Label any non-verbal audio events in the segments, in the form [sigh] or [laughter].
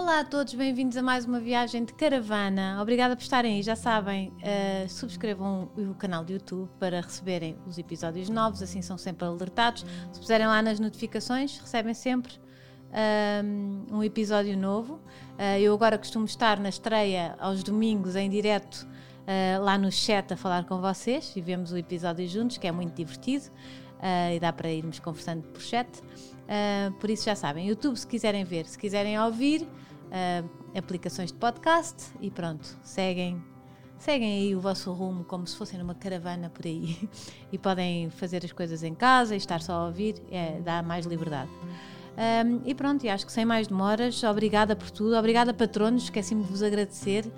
Olá a todos, bem-vindos a mais uma viagem de caravana. Obrigada por estarem aí. Já sabem, uh, subscrevam o canal do YouTube para receberem os episódios novos, assim são sempre alertados. Se puserem lá nas notificações, recebem sempre um, um episódio novo. Uh, eu agora costumo estar na estreia aos domingos em direto uh, lá no chat a falar com vocês e vemos o episódio juntos, que é muito divertido uh, e dá para irmos conversando por chat. por isso já sabem, YouTube se quiserem ver, se quiserem ouvir, aplicações de podcast e pronto, seguem seguem aí o vosso rumo como se fossem numa caravana por aí [laughs] e podem fazer as coisas em casa e estar só a ouvir, é, dá mais liberdade. Um, e pronto, e acho que sem mais demoras, obrigada por tudo, obrigada patronos, esqueci-me de vos agradecer.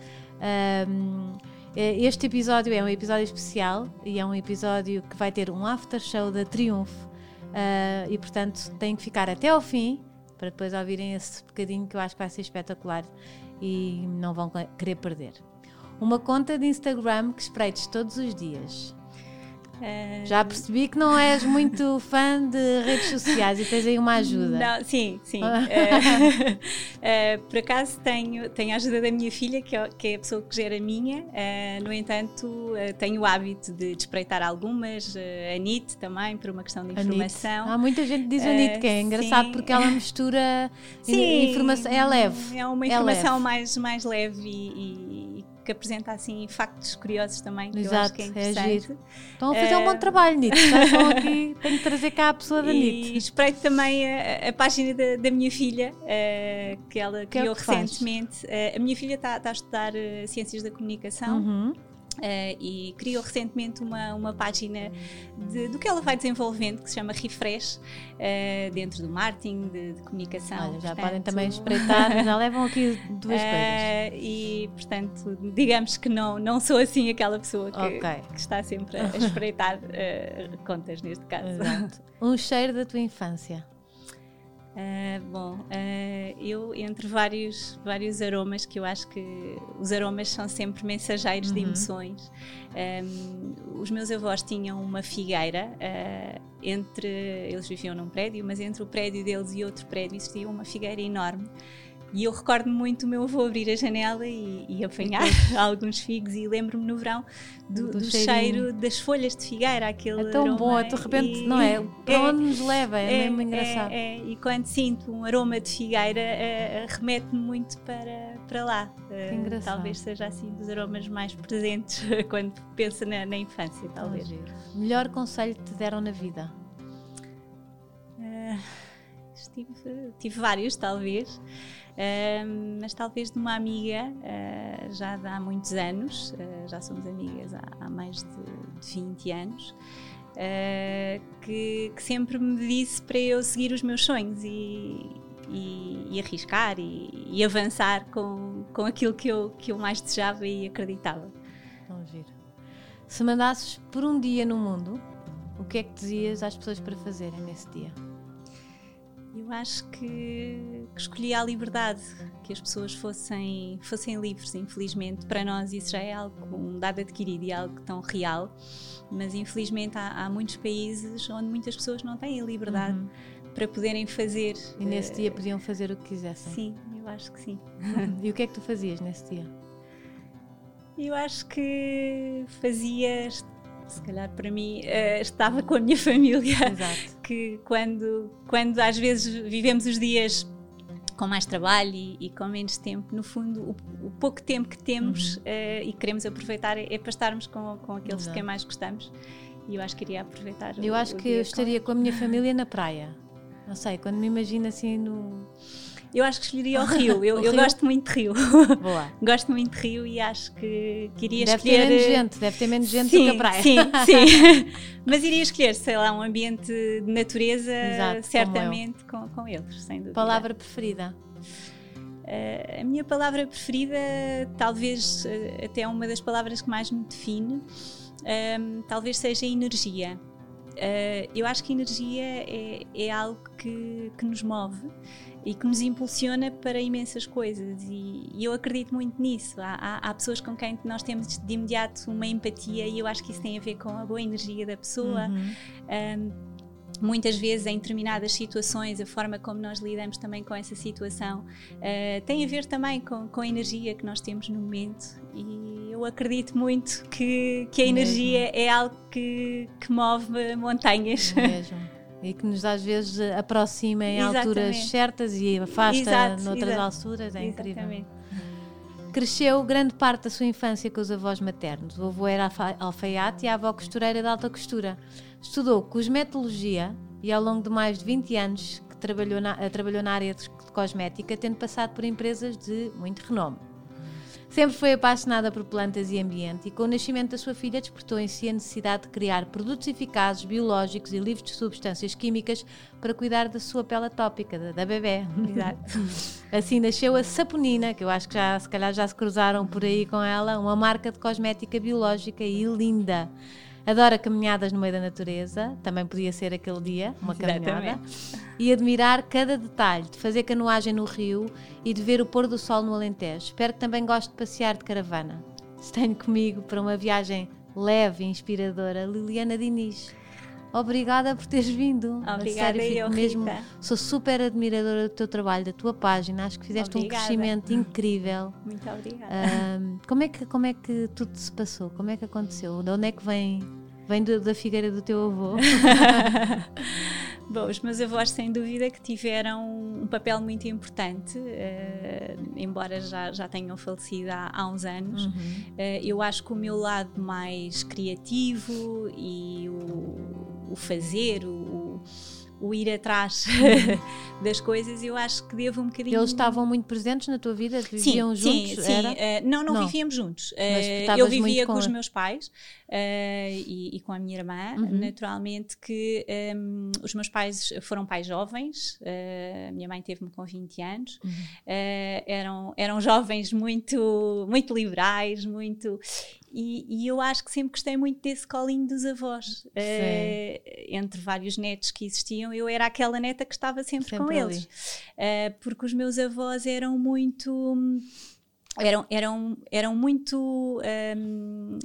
Um, este episódio é um episódio especial e é um episódio que vai ter um after show da Triunfo uh, e portanto têm que ficar até ao fim para depois ouvirem esse bocadinho que eu acho que vai ser espetacular e não vão querer perder. Uma conta de Instagram que espreites todos os dias. Uh... Já percebi que não és muito [laughs] fã de redes sociais e tens aí uma ajuda. Não, sim, sim. uh, [laughs] uh, por acaso tenho, tenho a ajuda da minha filha, que é, que é a pessoa que gera a minha. no entanto, tenho o hábito de, de espreitar algumas. a NIT também, por uma questão de informação. Há muita gente que diz a NIT, que é engraçado sim. porque ela mistura [laughs] sim, informação. É leve. É uma informação é leve. Mais, mais leve e, e que apresenta assim factos curiosos também, que Exato, eu acho que é, é interessante. É Estão a fazer uh, um bom trabalho, Nito. [laughs] Estão aqui, tenho que trazer cá a pessoa da NIT. E espreito também a, a página da, da, minha filha, uh, que ela que criou é que recentemente. Uh, a minha filha está, tá a estudar Ciências da Comunicação. Uhum. Uh, e criou recentemente uma, uma página de, do que ela vai desenvolvendo que se chama Refresh uh, dentro do marketing, de, de comunicação. Olha, já portanto, podem também espreitar, já levam aqui duas uh, coisas. E portanto, digamos que não, não sou assim aquela pessoa que, okay. que está sempre a espreitar contas neste caso. Exato. Um cheiro da tua infância. Uh, bom, uh, eu entre vários, vários aromas que eu acho que os aromas são sempre mensageiros uhum. de emoções. Um, os meus avós tinham uma figueira uh, entre eles viviam num prédio, mas entre o prédio deles e outro prédio existia uma figueira enorme e eu recordo muito o meu avô abrir a janela e, e apanhar [laughs] alguns figos e lembro-me no verão do, do, do cheiro das folhas de figueira, aquele É tão bom, de repente, e, não é? Para é, onde nos leva, é, é mesmo engraçado. É, é, e quando sinto um aroma de figueira, uh, remete-me muito para, para lá. Uh, talvez seja assim dos aromas mais presentes [laughs] quando penso na, na infância, talvez. Melhor conselho que te deram na vida? Uh, tive, tive vários, talvez mas talvez de uma amiga uh, já há muitos anos, uh, já somos amigas há, há mais de, de 20 anos, ah, que, que, sempre me disse para eu seguir os meus sonhos e, e, e arriscar e, e, avançar com, com aquilo que eu, que eu mais desejava e acreditava. Vamos ver. Se mandasses por um dia no mundo, o que é que dizias às pessoas para fazerem nesse dia? Eu acho que, que escolhi a liberdade, que as pessoas fossem, fossem livres. Infelizmente, para nós isso já é algo, um dado adquirido e algo tão real, mas infelizmente há, há muitos países onde muitas pessoas não têm a liberdade uhum. para poderem fazer. E nesse uh, dia podiam fazer o que quisessem? Sim, eu acho que sim. e o que é que tu fazias nesse dia? Eu acho que fazia se calhar para mim uh, estava com a minha [laughs] família Exato. que quando quando às vezes vivemos os dias com mais trabalho e, e com menos tempo no fundo o, o pouco tempo que temos uhum. uh, e queremos aproveitar é, é, para estarmos com, com aqueles Exato. de quem mais gostamos e eu acho que iria aproveitar eu o, acho o que eu estaria com... com a minha família na praia não sei quando me imagino assim no eu acho que escolheria o [laughs] Rio. Eu, o eu Rio? gosto muito de Rio. Boa. [laughs] gosto muito de Rio e acho que, que iria deve escolher. Deve ter menos gente, deve ter menos gente sim, do que a praia. Sim, [laughs] sim. Mas iria escolher, sei lá, um ambiente de natureza, Exato, certamente com, com, eles, sem dúvida. Palavra preferida? Uh, a minha palavra preferida, talvez uh, até uma das palavras que mais me define, um, talvez seja energia. Uh, eu acho que energia é, é algo que, que, nos move e que nos impulsiona para imensas coisas, e, e eu acredito muito nisso. Há, há, há, pessoas com quem nós temos de imediato uma empatia, e eu acho que isso tem a ver com a boa energia da pessoa. Uhum. Um, muitas vezes em determinadas situações, a forma como nós lidamos também com essa situação uh, tem a ver também com, com a energia que nós temos no momento e eu acredito muito que, que a energia Mesmo. é algo que, que move montanhas. Mesmo. [laughs] E que nos às vezes aproxima em Exatamente. alturas certas e afasta exato, noutras exato. alturas, é Exatamente. incrível. Cresceu grande parte da sua infância com os avós maternos. O avô era alfaiate e a avó costureira de alta costura. Estudou cosmetologia e ao longo de mais de 20 anos que trabalhou na, trabalhou na área de cosmética, tendo passado por empresas de muito renome. Sempre foi apaixonada por plantas e ambiente e com o nascimento da sua filha despertou em si a necessidade de criar produtos eficazes, biológicos e livres de substâncias químicas para cuidar da sua pele atópica, da, da bebê. [laughs] Exato. assim nasceu a Saponina, que eu acho que já, se calhar já se cruzaram por aí com ela, uma marca de cosmética biológica e linda. Adora caminhadas no meio da natureza, também podia ser aquele dia, uma caminhada. E admirar cada detalhe, de fazer canoagem no rio e de ver o pôr do sol no Alentejo. Espero que também goste de passear de caravana. Tenho comigo para uma viagem leve e inspiradora, Liliana Diniz. Obrigada por teres vindo. Obrigada, sério, eu, mesmo. Rita. Sou super admiradora do teu trabalho, da tua página. Acho que fizeste obrigada. um crescimento incrível. Muito obrigada. Um, como, é que, como é que tudo se passou? Como é que aconteceu? De onde é que vem, vem do, da figueira do teu avô? [laughs] Bom, os meus avós, sem dúvida, que tiveram um papel muito importante, uh, embora já, já tenham falecido há, há uns anos. Uhum. Uh, eu acho que o meu lado mais criativo e o o fazer, o, o ir atrás [laughs] das coisas, eu acho que devo um bocadinho. Eles estavam muito presentes na tua vida? Viviam sim, juntos? Sim, sim. Uh, não, não, não, vivíamos juntos. Uh, eu vivia com, com os meus pais uh, e, e, com a minha irmã. Uhum. Naturalmente que um, os meus pais foram pais jovens, a minha mãe teve-me com 20 anos. Uhum. eram, eram jovens muito, muito liberais, muito. E, e, eu acho que sempre gostei muito desse colinho dos avós. Uh, entre vários netos que existiam, eu era aquela neta que estava sempre, sempre com ali. eles. Uh, porque os meus avós eram muito. Eram, eram, eram muito. Um,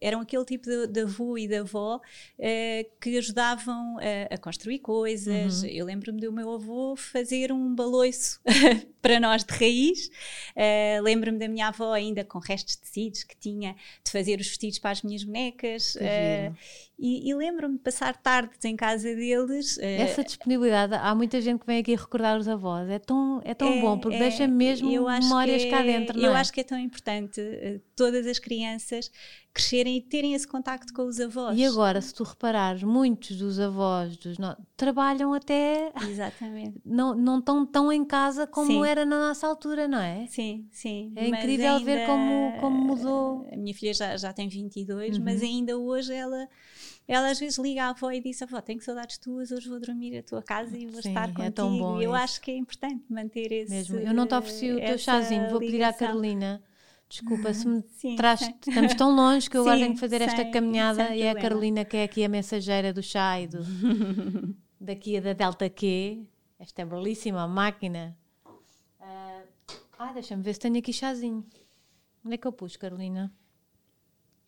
eram aquele tipo de, de avô e de avó uh, que ajudavam a, a construir coisas. Uhum. Eu lembro-me do meu avô fazer um baloiço [laughs] para nós de raiz. Uh, lembro-me da minha avó ainda com restos de tecidos que tinha de fazer os vestidos para as minhas bonecas. Uh, e, e lembro-me de passar tardes em casa deles. Essa disponibilidade, há muita gente que vem aqui recordar os avós. É tão, é tão é, bom, porque é, deixa mesmo memórias cá dentro. eu é? acho que é tão importante todas as crianças crescerem e terem esse contacto com os avós. E agora, se tu reparares, muitos dos avós dos no... trabalham até. Exatamente. [laughs] Não, não estão tão em casa como sim. era na nossa altura, não é? Sim, sim. É mas incrível ainda... ver como, como mudou. A minha filha já, já tem 22, uhum. mas ainda hoje ela. Ela às vezes liga à avó e diz: Avó, tenho saudades tuas, hoje vou dormir à tua casa e vou Sim, estar contigo. É tão bom eu isso. acho que é importante manter esse. Mesmo. Eu não te ofereci o teu chazinho, vou pedir à Carolina Desculpa, se me sim, traz, sim. estamos tão longe que eu sim, agora tenho que fazer esta caminhada e é a Carolina que é aqui a mensageira do chá e do, [laughs] daqui a da Delta Q. Esta é belíssima máquina. Uh, ah, deixa-me ver se tenho aqui chazinho. Onde é que eu pus, Carolina?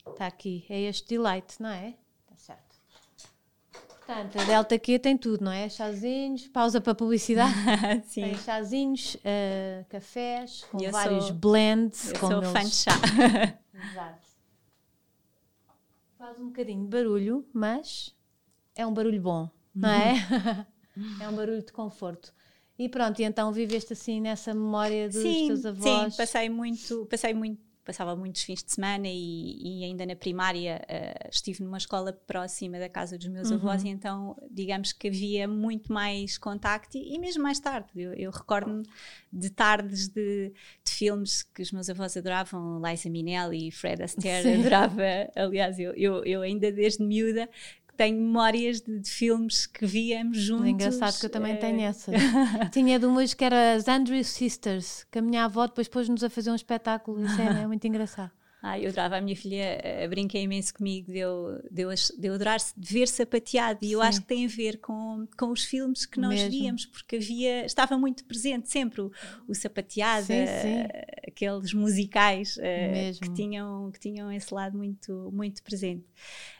Está aqui. É este delight, não é? Portanto, a Delta Q tem tudo, não é? Chazinhos, pausa para publicidade. [laughs] Sim. Tem chazinhos, uh, cafés, com eu vários sou, blends. Eu sou eles... fã de chá. [laughs] Exato. Faz um bocadinho de barulho, mas é um barulho bom, não é? [laughs] é um barulho de conforto. E pronto, e então viveste assim nessa memória dos sim, teus avós? Sim, passei muito, passei muito passava muitos fins de semana e, e ainda na primária uh, estive numa escola próxima da casa dos meus uhum. avós e então digamos que havia muito mais contacto e, e mesmo mais tarde eu, eu recordo-me de tardes de, de, filmes que os meus avós adoravam Liza Minnelli e Fred Astaire Sim. adorava aliás eu, eu, eu ainda desde miúda tenho memórias de, de, filmes que víamos juntos. É engraçado que eu também tenho essa. [laughs] Tinha de umas que era as Andrew Sisters, que a minha avó depois pôs-nos a fazer um espetáculo. Isso é, é muito engraçado. [laughs] Ah, eu adorava a minha filha, uh, brinca imenso comigo de eu, de eu, de eu adorar ver sapateado e eu acho que tem a ver com, com os filmes que nós Mesmo. víamos, porque havia, estava muito presente sempre o, o sapateado, sim, sim. Aqueles musicais uh, que, tinham, que tinham esse lado muito, muito presente.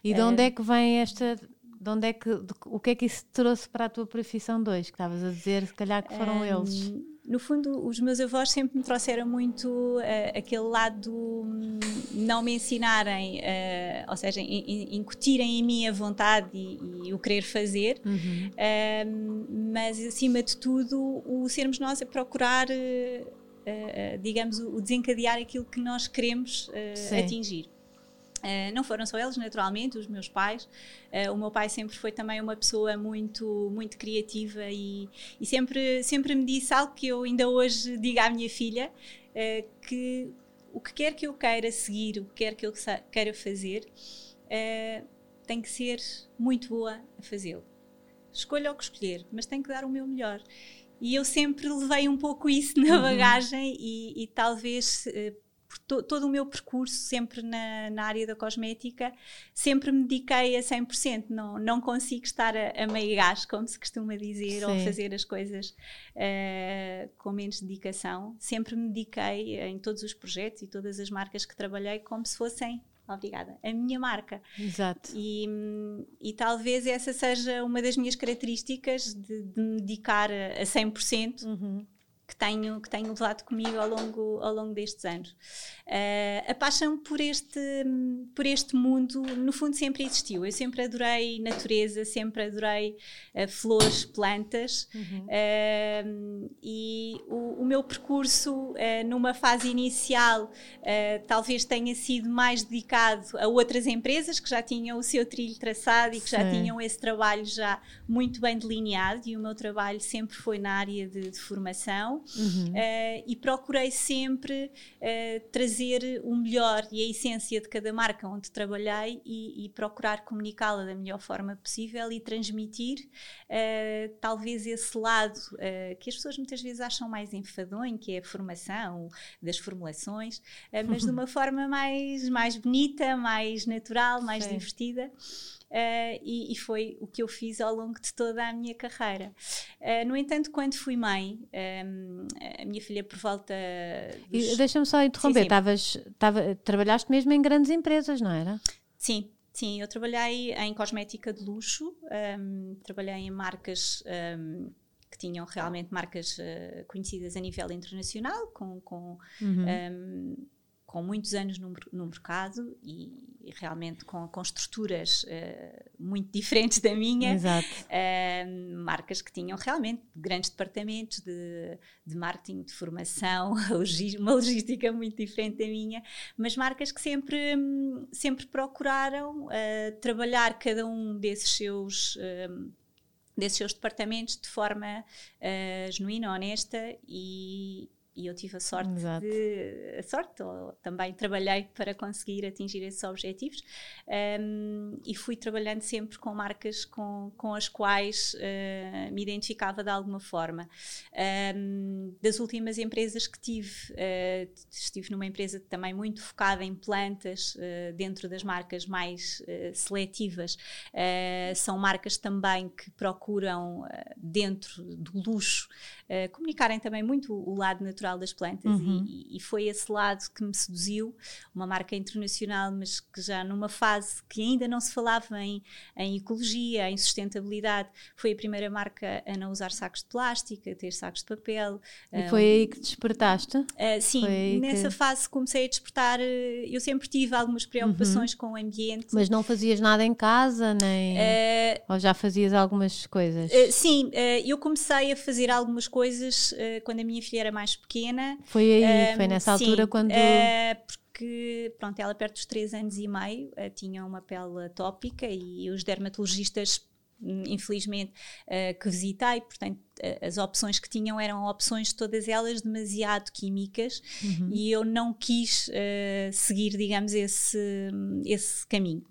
E de onde é que vem esta de onde é que, de, o que é que isso trouxe para a tua profissão 2? Que estavas a dizer, se calhar que foram um, eles no fundo, os meus avós sempre me trouxeram muito uh, aquele lado um, não me ensinarem, uh, ou seja, in, in, incutirem em mim a vontade e, e o querer fazer, uhum. uh, mas acima de tudo, o sermos nós a procurar, uh, digamos, o desencadear aquilo que nós queremos atingir. Uh, não foram só eles, naturalmente, os meus pais. Uh, o meu pai sempre foi também uma pessoa muito, muito criativa e, e, sempre, sempre me disse algo que eu ainda hoje digo à minha filha, uh, que o que quer que eu queira seguir, o que quer que eu queira fazer, tem que ser muito boa a fazê-lo. Escolha o que escolher, mas tem que dar o meu melhor. E eu sempre levei um pouco isso na uhum. bagagem e, e talvez to, todo o meu percurso, sempre na, na, área da cosmética, sempre me dediquei a 100%. Não, não consigo estar a, a meio gás, como se costuma dizer, Sim. ou fazer as coisas uh, com menos dedicação. Sempre me dediquei em todos os projetos e todas as marcas que trabalhei como se fossem obrigada, a minha marca. Exato. E, e talvez essa seja uma das minhas características de, de me dedicar a, a 100%. Uhum que tenho, que tenho levado comigo ao longo, ao longo destes anos. Uh, a paixão por este, por este mundo, no fundo, sempre existiu. Eu sempre adorei natureza, sempre adorei uh, flores, plantas, uhum. uh, e o, o, meu percurso, numa fase inicial, talvez tenha sido mais dedicado a outras empresas que já tinham o seu trilho traçado e que Sim. já tinham esse trabalho já muito bem delineado, e o meu trabalho sempre foi na área de, de formação uhum. uh, e procurei sempre uh, trazer o melhor e a essência de cada marca onde trabalhei e, e procurar comunicá-la da melhor forma possível e transmitir uh, talvez esse lado que as pessoas muitas vezes acham mais enfadonho, que é a formação das formulações, mas de [laughs] uma forma mais, mais bonita, mais natural, mais Sim. divertida. Uh, e, e, foi o que eu fiz ao longo de toda a minha carreira. Uh, no entanto, quando fui mãe, um, a minha filha por volta. Dos... Deixa-me só interromper, Tavas, tava, trabalhaste mesmo em grandes empresas, não era? Sim, sim, eu trabalhei em cosmética de luxo, um, trabalhei em marcas. Um, que tinham realmente marcas uh, conhecidas a nível internacional, com, com uhum. um, com muitos anos no, no mercado e, e, realmente com, com estruturas uh, muito diferentes da minha. Exato. Uh, marcas que tinham realmente grandes departamentos de, de marketing, de formação, [laughs] uma logística muito diferente da minha, mas marcas que sempre, sempre procuraram uh, trabalhar cada um desses seus desses seus departamentos de forma uh, genuína, honesta e, e eu tive a sorte Exato. de a sorte ou também trabalhei para conseguir atingir esses objetivos um, e fui trabalhando sempre com marcas com, com as quais uh, me identificava de alguma forma um, das últimas empresas que tive uh, estive numa empresa também muito focada em plantas uh, dentro das marcas mais seletivas são marcas também que procuram dentro do luxo comunicarem também muito o lado natural natural das plantas uhum. e, e, foi esse lado que me seduziu, uma marca internacional, mas que já numa fase que ainda não se falava em, em ecologia, em sustentabilidade, foi a primeira marca a não usar sacos de plástico, a ter sacos de papel. E um, foi aí que despertaste? Uh, sim, nessa que... fase comecei a despertar, eh, eu sempre tive algumas preocupações uhum. com o ambiente. Mas não fazias nada em casa, nem... Uh, Ou já fazias algumas coisas? Uh, sim, eu comecei a fazer algumas coisas quando a minha filha era mais pequena, pequena. Foi aí, um, foi nessa sim, altura quando. Uh, porque, pronto, ela perto dos 3 anos e meio uh, tinha uma pele atópica e os dermatologistas hum, infelizmente uh, que visitei, portanto as opções que tinham eram opções todas elas demasiado químicas uhum. e eu não quis uh, seguir, digamos, esse, esse caminho.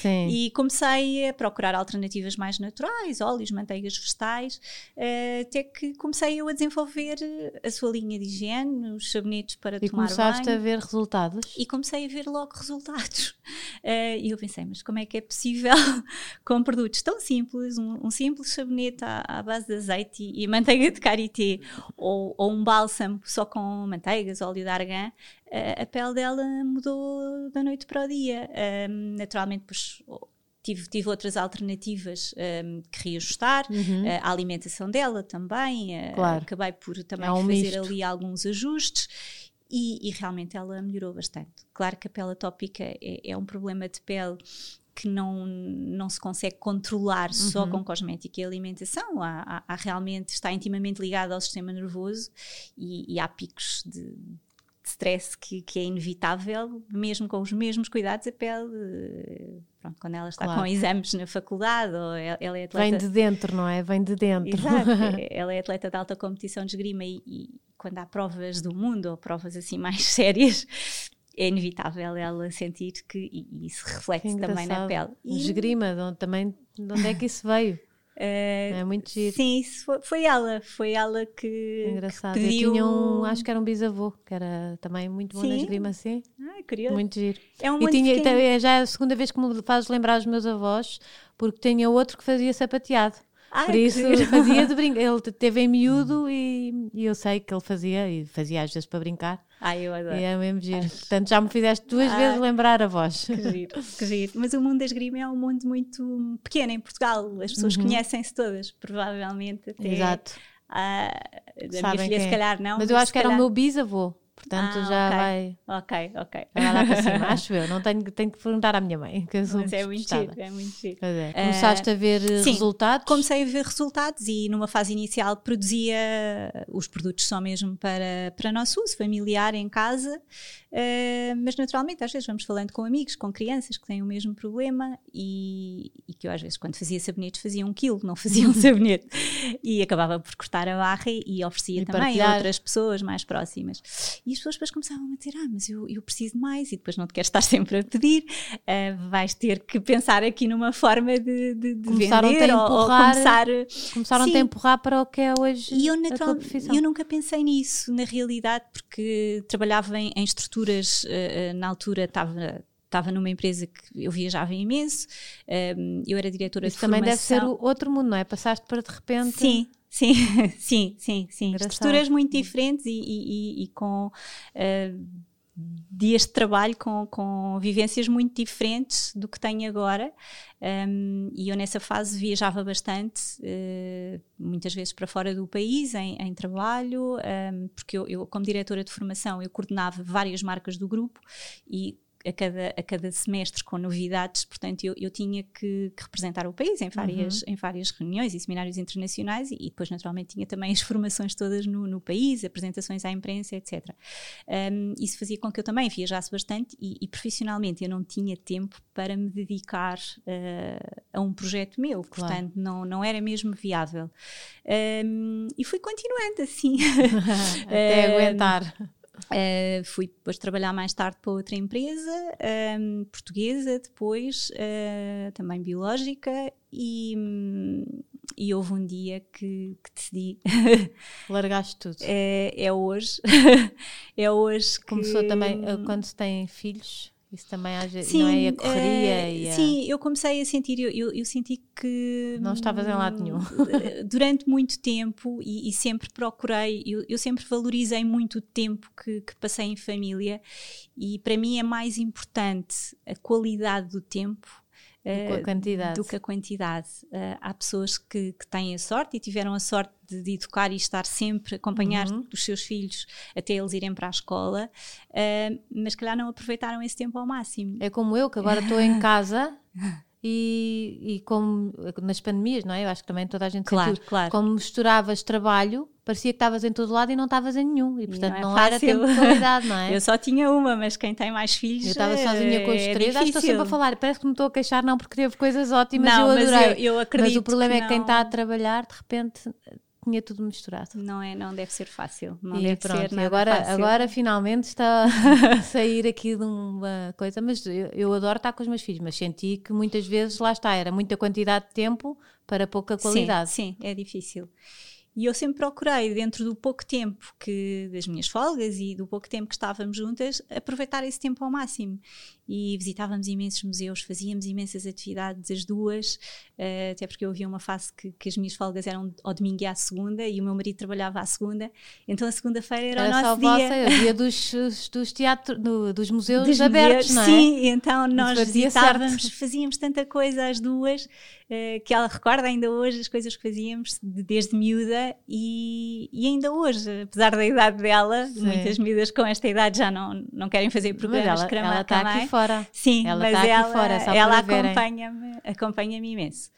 Sim. E comecei a procurar alternativas mais naturais, óleos, manteigas vegetais, uh, até que comecei eu a desenvolver a sua linha de higiene, os sabonetes para e tomar banho. E começaste a ver resultados? E comecei a ver logo resultados. Uh, [laughs] e eu pensei, mas como é que é possível [laughs] com produtos tão simples, um, um simples sabonete à, à, base de azeite e, e manteiga de karité, ou, ou, um bálsamo só com manteigas, óleo de argan, uh, a pele dela mudou da noite para o dia. Uh, naturalmente, pois, tive, tive outras alternativas um, que reajustar, uhum. uh, a alimentação dela também, uh, claro. acabei por também é um fazer misto. ali alguns ajustes e, e, realmente ela melhorou bastante. Claro que a pele atópica é, é um problema de pele que não, não se consegue controlar uhum. só com cosmética e alimentação. Há, há, há, realmente, está intimamente ligado ao sistema nervoso e, e há picos de, de stress que, que, é inevitável, mesmo com os mesmos cuidados, a pele, pronto, quando ela está claro. com exames na faculdade, ou ela é atleta... Vem de dentro, não é? Vem de dentro. Exato, [laughs] ela é atleta de alta competição de esgrima e, e quando há provas do mundo, ou provas assim [laughs] mais sérias, é inevitável ela sentir que, e, e isso reflete também na pele. E... Esgrima, de onde, também, de onde é que isso veio? Uh, é muito giro. Sim, isso foi, foi ela, foi ela que, Engraçado. que pediu... Eu tinha um, acho que era um bisavô, que era também muito bom sim. na esgrima, assim. Ah, curioso. Muito giro. É um e tinha, é já é a segunda vez que me fazes lembrar os meus avós, porque tinha outro que fazia sapateado. Ai, Por isso fazia de brincar. [laughs] Ele teve em miúdo e, e, eu sei que ele fazia, e fazia às vezes para brincar. Ai, eu adoro. E é mesmo giro. Ai. Portanto, já me fizeste duas Ai. vezes lembrar a voz. Que giro, [laughs] que giro. Mas o mundo da esgrima é um mundo muito pequeno em Portugal. As pessoas uhum. conhecem-se todas, provavelmente. Até, Exato. A, da minha filha, se é. calhar, não. Mas, mas eu acho que calhar... era o meu bisavô. Portanto, ah, já okay. vai. Ok, ok. Vai lá para cima, [laughs] acho eu. Não tenho, tenho que perguntar à minha mãe. Que eu sou Mas é muito é muito giro. É. Começaste uh, a ver sim, resultados? Comecei a ver resultados e numa fase inicial produzia os produtos só mesmo para, para nosso uso familiar em casa. Uh, mas naturalmente, às vezes vamos falando com amigos, com crianças que têm o mesmo problema e, e que eu às vezes quando fazia sabonetes fazia um quilo, não [laughs] fazia um sabonete e acabava por cortar a barra e oferecia e também partilhar. a outras pessoas mais próximas. E as pessoas depois começavam a dizer, ah, mas eu, eu preciso de mais e depois não te queres estar [laughs] sempre a pedir, uh, vais ter que pensar aqui numa forma de, de, de começaram vender a ou, ou começar... Começaram a empurrar para o que é hoje e eu, natural, a tua profissão. Eu nunca pensei nisso, na realidade, porque trabalhava em, em estrutura estruturas, uh, na altura estava estava numa empresa que eu viajava imenso, um, eu era diretora Isso de também formação. deve ser outro mundo, não é? Passaste para de repente. Sim, sim, [laughs] sim, sim, sim. Estruturas muito diferentes e, e, e com uh, dias de trabalho com, com vivências muito diferentes do que tenho agora. Um, e eu nessa fase viajava bastante, uh, muitas vezes para fora do país, em, em trabalho, um, porque eu, eu, como diretora de formação, eu coordenava várias marcas do grupo e a cada, a cada semestre com novidades, portanto eu, eu tinha que, que, representar o país em várias, uhum. em várias reuniões e seminários internacionais e, e, depois naturalmente tinha também as [laughs] formações todas no, no país, apresentações à imprensa, etc. Um, isso fazia com que eu também viajasse bastante e, e profissionalmente eu não tinha tempo para me dedicar uh, a um projeto meu, claro. portanto não, não era mesmo viável. Um, e fui continuando assim. [laughs] Até [laughs] aguentar. Uh, fui depois trabalhar mais tarde para outra empresa, um, ehm, portuguesa, depois uh, também biológica, e, e, houve um dia que, que decidi. [laughs] Largaste tudo. É, é hoje. [laughs] é hoje que. Começou também eh, quando se tem filhos. Isso também sim, não é a correria uh, e a... Sim, eu comecei a sentir, eu, eu, eu, senti que... Não estavas em lado nenhum. [laughs] Durante muito tempo e, e sempre procurei, eu, eu, sempre valorizei muito o tempo que, que, passei em família e para mim é mais importante a qualidade do tempo do que a eh, quantidade. Do que a quantidade. Uh, há pessoas que, que, têm a sorte e tiveram a sorte de, de educar e estar sempre, acompanhar uhum. os seus filhos até eles irem para a escola, uh, mas calhar não aproveitaram esse tempo ao máximo. É como eu, que agora estou em [laughs] casa. E, e, como nas pandemias, não é? Eu acho que também toda a gente claro, sentiu, claro. como misturavas trabalho, parecia que estavas em todo lado e não estavas em nenhum. E portanto não, é não era tempo de qualidade, não é? [laughs] Eu só tinha uma, mas quem tem mais filhos. Eu estava sozinha com os é três, acho que estou sempre a falar, parece que me estou a queixar, não, porque teve coisas ótimas não, e eu adorei. Mas, eu, eu acredito mas o problema que é que quem está a trabalhar, de repente tinha tudo misturado. Não é, não deve ser fácil. Não e deve pronto, ser e nada agora, fácil. agora finalmente está [laughs] a sair aqui de uma coisa, mas eu, eu adoro estar com os meus filhos, mas senti que muitas vezes lá está, era muita quantidade de tempo para pouca qualidade. Sim, sim, é difícil. E eu sempre procurei, dentro do pouco tempo que das minhas folgas e do pouco tempo que estávamos juntas, aproveitar esse tempo ao máximo. E visitávamos imensos museus, fazíamos imensas atividades, as duas, uh, até porque eu havia uma fase que, que, as minhas folgas eram ao domingo e à segunda, e o meu marido trabalhava à segunda, então a segunda-feira era, era, o nosso só dia. Vossa, o dia dos, dos teatros, do, dos museus dos abertos, museus, não é? Sim, então nós visitávamos, certo. fazíamos tanta coisa às duas, uh, que ela recorda ainda hoje as coisas que fazíamos de- desde miúda e, e ainda hoje, apesar da idade dela, Sim. muitas miúdas com esta idade já não, não querem fazer Mas programas ela, de crama ela está aqui fora. Sim, Ela mas está aqui ela, fora, ela acompanha-me acompanha imenso.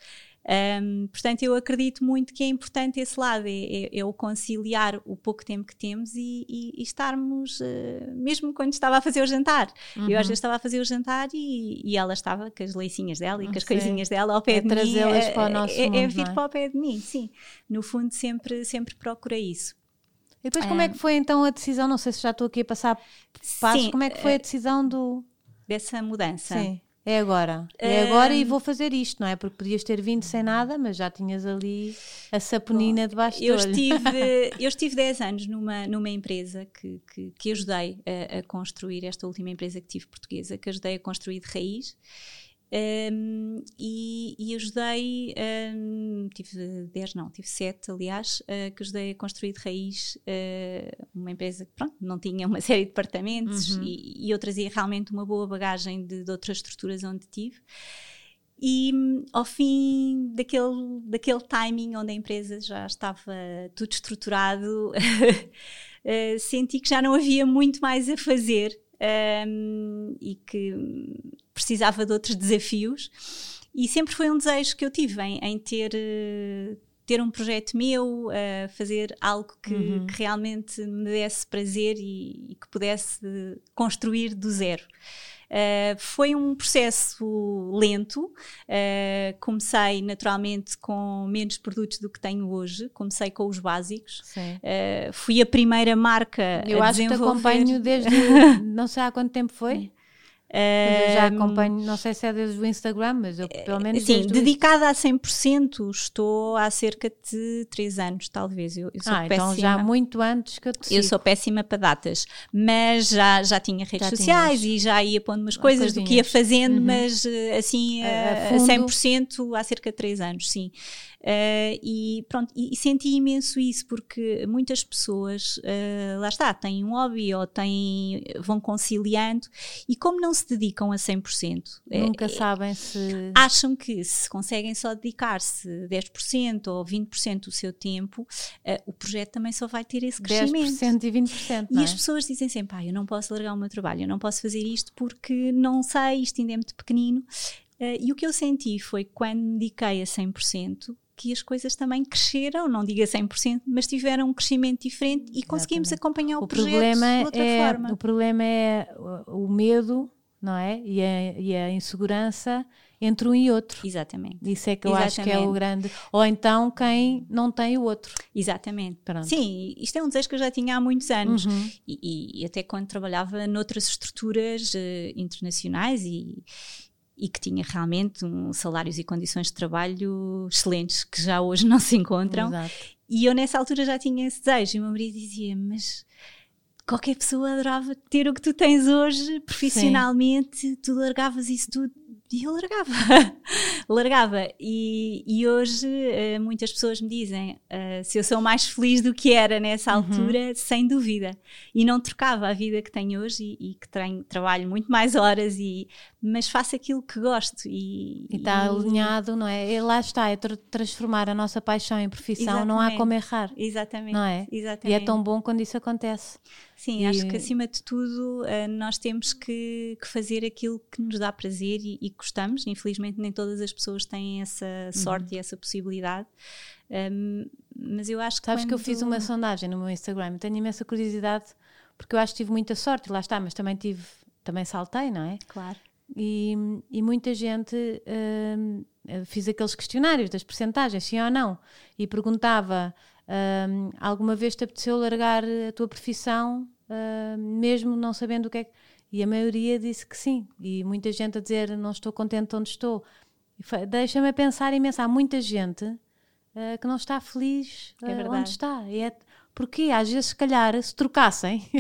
Um, portanto, eu acredito muito que é importante esse lado, é, é- é o conciliar o pouco tempo que temos e, e- e estarmos, eh, mesmo quando estava a fazer o jantar. Eu Uhum. às vezes estava a fazer o jantar e, e ela estava com as leicinhas dela e com as coisinhas dela ao pé É de mim. trazê-las eh, para o nosso é, é mundo, vir é? para o pé de mim, sim. No fundo, sempre, sempre procurei isso. E depois, como é que foi então a decisão? Não sei se já estou aqui a passar passos. Sim, como é que foi a decisão do. Dessa mudança. Sim, é agora. É agora e vou fazer isto, não é? Porque podias ter vindo sem nada, mas já tinhas ali a saponina debaixo do Eu olho. estive, [laughs] eu estive 10 anos numa, numa empresa que, que, que ajudei a, a construir, esta última empresa que tive portuguesa, que ajudei a construir de raiz. Um, e, e ajudei, um, tive 10, não, tive 7, aliás, uh, que ajudei a construir de raiz uh, uma empresa que pronto, não tinha uma [laughs] série de departamentos e, e eu trazia realmente uma boa bagagem de, de outras estruturas onde tive. E ao fim daquele, daquele timing onde a empresa já estava tudo estruturado, eh, [laughs] senti que já não havia muito mais a fazer hum, e que precisava de outros desafios. E sempre foi um desejo que eu tive em, em ter, eh, ter um projeto meu, eh, fazer algo que, Uhum. que realmente me desse prazer e, e que pudesse construir do zero. Uh, foi um processo lento. Uh, comecei naturalmente com menos produtos do que tenho hoje. Comecei com os básicos. Uh, fui a primeira marca Eu a acho que te acompanho desde. [laughs] não sei há quanto tempo foi. Eu já Um, acompanho, não sei se é desde o Instagram, mas eu pelo menos. Sim, dedicada a 100%, estou há cerca de 3 anos, talvez. Eu, eu sou Ah, então péssima. já muito antes que eu te Eu sigo. sou péssima para datas, mas já, já tinha redes Já sociais tinhas. e já ia pondo umas coisas do que ia fazendo, Uhum. mas eh, assim A- a a, a fundo. 100% há cerca de 3 anos, sim. Eh, e pronto, e, e senti imenso isso porque muitas pessoas, eh, lá está, têm um hobby ou têm, vão conciliando e como não se dedicam a 100%, eh, Nunca sabem se. acham que se conseguem só dedicar-se 10% ou 20% do seu tempo, eh, o projeto também só vai ter esse crescimento. 10% e 20%. E não é? as pessoas dizem sempre: ah, eu não posso largar o meu trabalho, eu não posso fazer isto porque não sei, isto ainda é muito pequenino. Eh, e o que eu senti foi quando me dediquei a 100%. Que as coisas também cresceram, não digo a 100%, mas tiveram um crescimento diferente e conseguimos Exatamente. acompanhar o, o projeto problema de outra é forma. o problema é o medo não é e a, e a insegurança entre um e outro Exatamente. isso é que eu acho que é o Exatamente. grande ou então quem não tem o outro Exatamente. Pronto. Sim, isto é um desejo que eu já tinha há muitos anos. Uhum. E, e- até quando trabalhava noutras estruturas eh, internacionais e, e que tinha realmente um, salários e condições de trabalho excelentes, que já hoje [laughs] não se encontram. Exato. E eu nessa altura já tinha esse desejo. E o meu marido dizia: Mas qualquer pessoa adorava ter o que tu tens hoje profissionalmente, tu largavas isso tudo. E eu largava, [laughs] largava. E, e hoje eh, muitas pessoas me dizem eh, se eu sou mais feliz do que era nessa Uhum. altura, sem dúvida. E não trocava a vida que tenho hoje e, e que tenho, trabalho muito mais horas, e, mas faço aquilo que gosto. E está alinhado não é e lá está é tra- transformar a nossa paixão em profissão não há Exatamente. como errar Exatamente. não é Exatamente. e é tão bom quando isso acontece Sim, E- acho que acima de tudo eh, nós temos que, que fazer aquilo que nos dá prazer e, e gostamos. Infelizmente, nem todas as pessoas têm essa Uhum. sorte e essa possibilidade. Um, mas eu acho que. Sabes que eu quando- fiz uma sondagem no meu Instagram, tenho imensa curiosidade, porque eu acho que tive muita sorte, lá está, mas também tive, também saltei, não é? Claro. E, e muita gente eu fiz aqueles questionários das percentagens, sim ou não, e perguntava Uh, alguma vez te apeteceu largar a tua profissão, uh, mesmo não sabendo o que é que. E a maioria disse que sim. E muita gente a dizer: Não estou contente onde estou. Deixa-me pensar imenso. Há muita gente uh, que não está feliz é onde está. E é, porque às vezes, se calhar, se trocassem, [laughs]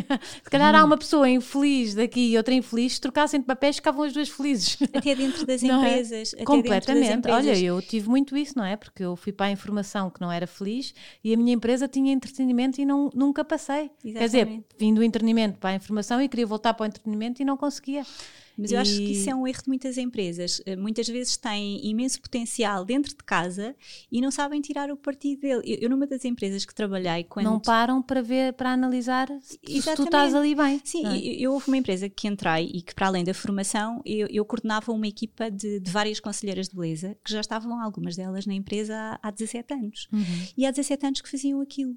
se calhar hum. há uma pessoa infeliz daqui e outra infeliz, se trocassem de papéis, ficavam as duas felizes. Até dentro das [laughs] é? empresas. É? Completamente. Das empresas. Olha, eu tive muito isso, não é? Porque eu fui para a informação que não era feliz e a minha empresa tinha entretenimento e não, nunca passei. Exatamente. Quer dizer, vim do entretenimento para a informação e queria voltar para o entretenimento e não conseguia. Mas eu acho que isso é um erro de muitas empresas. Eh, muitas vezes têm imenso potencial dentro de casa e não sabem tirar o partido dele. Eu, eu numa das empresas que trabalhei quando... Não param para ver, para analisar se, se tu estás ali bem. Sim, é? eu, eu houve uma empresa que entrei e que para além da formação eu, eu coordenava uma equipa de, de, várias conselheiras de beleza que já estavam algumas delas na empresa há, há 17 anos. Uhum. E há 17 anos que faziam aquilo.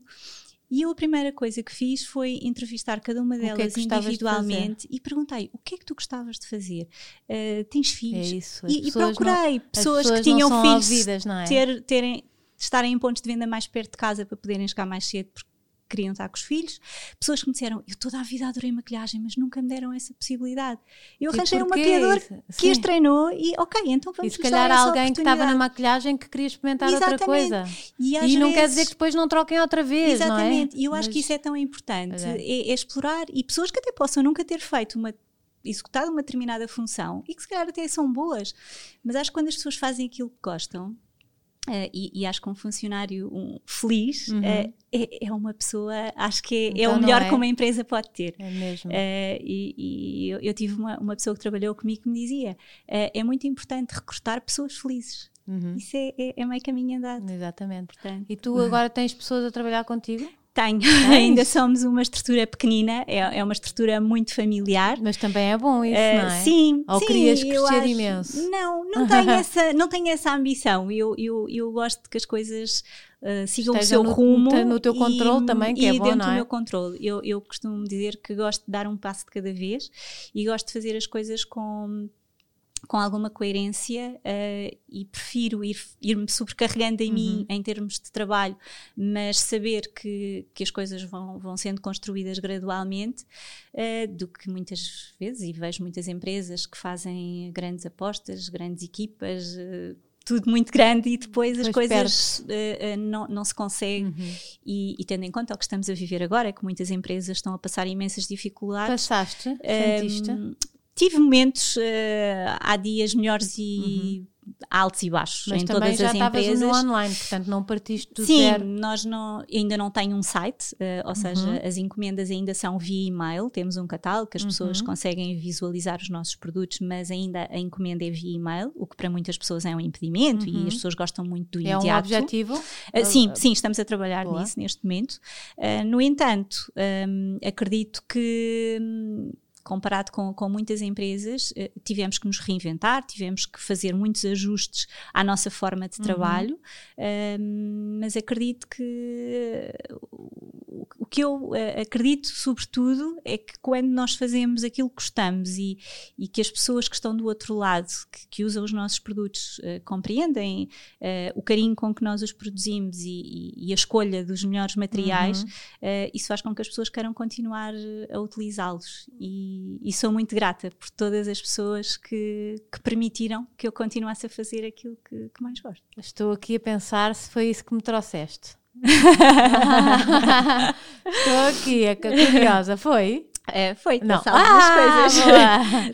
E eu a primeira coisa que fiz foi entrevistar cada uma delas que é individualmente e perguntei o que é que tu gostavas de fazer? Uh, tens filhos? É isso, e, e, procurei não, pessoas, pessoas, que tinham filhos ouvidas, é? ter, terem, estarem em pontos de venda mais perto de casa para poderem chegar mais cedo, porque queriam estar com os filhos, pessoas que me disseram, eu toda a vida adorei maquilhagem, mas nunca me deram essa possibilidade. Eu arranjei um maquiador que as treinou e ok, então vamos E se calhar alguém que estava na maquilhagem que queria experimentar Exatamente. outra coisa. E, e não vezes... quer dizer que depois não troquem outra vez, Exatamente, é? e eu acho mas... que isso é tão importante, é. É, é explorar, e pessoas que até possam nunca ter feito uma executado uma determinada função e que se calhar até são boas, mas acho que quando as pessoas fazem aquilo que gostam, Uh, e, e, acho que um funcionário um, feliz uhum. uh, é, é, uma pessoa, acho que é, é então é o melhor é? que uma empresa pode ter. É mesmo. Uh, e, e eu, eu, tive uma, uma, pessoa que trabalhou comigo que me dizia: é muito importante recrutar pessoas felizes. Uhum. Isso é, é, é meio caminho andado. Exatamente. Portanto, e tu agora tens pessoas a trabalhar contigo? Tenho, [laughs] ainda somos uma estrutura pequenina, é, é, uma estrutura muito familiar. Mas também é bom isso, uh, não é? Sim, Ou sim, querias crescer acho, imenso? Não, não [laughs] tenho, essa, não tenho essa ambição. Eu, eu, eu gosto que as coisas uh, sigam Esteja o seu no, rumo. No teu controle também, que e é bom, não é? do meu controle. Eu, eu costumo dizer que gosto de dar um passo de cada vez e gosto de fazer as coisas com com alguma coerência uh, e prefiro ir, ir-me sobrecarregando em uhum. mim em termos de trabalho, mas saber que, que as coisas vão, vão sendo construídas gradualmente, uh, do que muitas vezes, e vejo muitas empresas que fazem grandes apostas, grandes equipas, uh, tudo muito grande e depois, depois as coisas uh, uh, não, não se consegue. Uhum. E, e, tendo em conta o que estamos a viver agora, é que muitas empresas estão a passar imensas dificuldades. Passaste? Um, Sentiste? Tive momentos uh, há dias melhores e uhum. altos e baixos Mas em todas as empresas. no online, portanto não partiste do Sim, zero. nós não, ainda não tenho um site, uh, ou seja, uhum. as encomendas ainda são via e-mail, temos um catálogo que as pessoas uhum. conseguem visualizar os nossos produtos, mas ainda a encomenda é via e-mail, o que para muitas pessoas é um impedimento e as uhum. pessoas gostam muito do é imediato. É um objetivo? Uh, sim, sim, estamos a trabalhar Boa. nisso neste momento. no entanto, um, acredito que hum, comparado com, com muitas empresas, eh, tivemos que nos reinventar, tivemos que fazer muitos ajustes à nossa forma de uhum. trabalho, uhum. mas acredito que o que eu uh, acredito, sobretudo, é que quando nós fazemos aquilo que gostamos e, e que as pessoas que estão do outro lado, que, que usam os nossos produtos, uh, compreendem uh, o carinho com que nós os produzimos e, e, e a escolha dos melhores materiais, uhum. isso faz com que as pessoas queiram continuar a utilizá-los. E, e, sou muito grata por todas as pessoas que, que permitiram que eu continuasse a fazer aquilo que, que mais gosto. Estou aqui a pensar se foi isso que me trouxeste. [laughs] Estou aqui, é curiosa. Foi? É, foi, trouxe Não. algumas ah, coisas.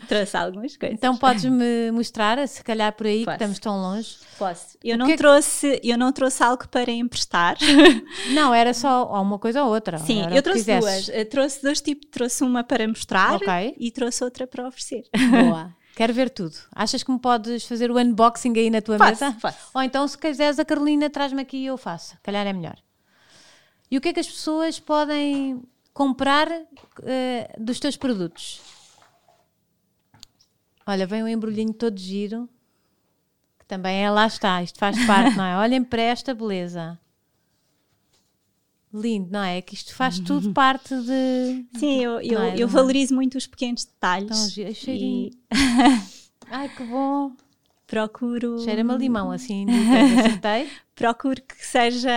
[laughs] trouxe algumas coisas. Então podes-me mostrar, se calhar por aí, Posso. que estamos tão longe. Posso. Eu não, é trouxe, eu não trouxe algo para emprestar. [laughs] Não, era só uma coisa ou outra. Sim, eu trouxe duas. Eu trouxe dois tipos. Trouxe uma para mostrar okay. e trouxe outra para oferecer. Boa. Quero ver tudo. Achas que me podes fazer o unboxing aí na tua faço, mesa? Faço. Ou então, se quiseres, a Carolina traz-me aqui e eu faço. Calhar é melhor. E o que é que as pessoas podem comprar uh, dos teus produtos? Olha, vem um embrulhinho todo giro. Que também é, lá está, isto faz parte, não é? Olhem para esta beleza. Lindo, não é? Que isto faz [laughs] tudo parte de. Sim, eu, eu, é? eu valorizo muito os pequenos detalhes. Então, cheirinho. E... [laughs] Ai, que bom! Procuro. Cheira-me a limão, assim, acertei. [laughs] Procuro que seja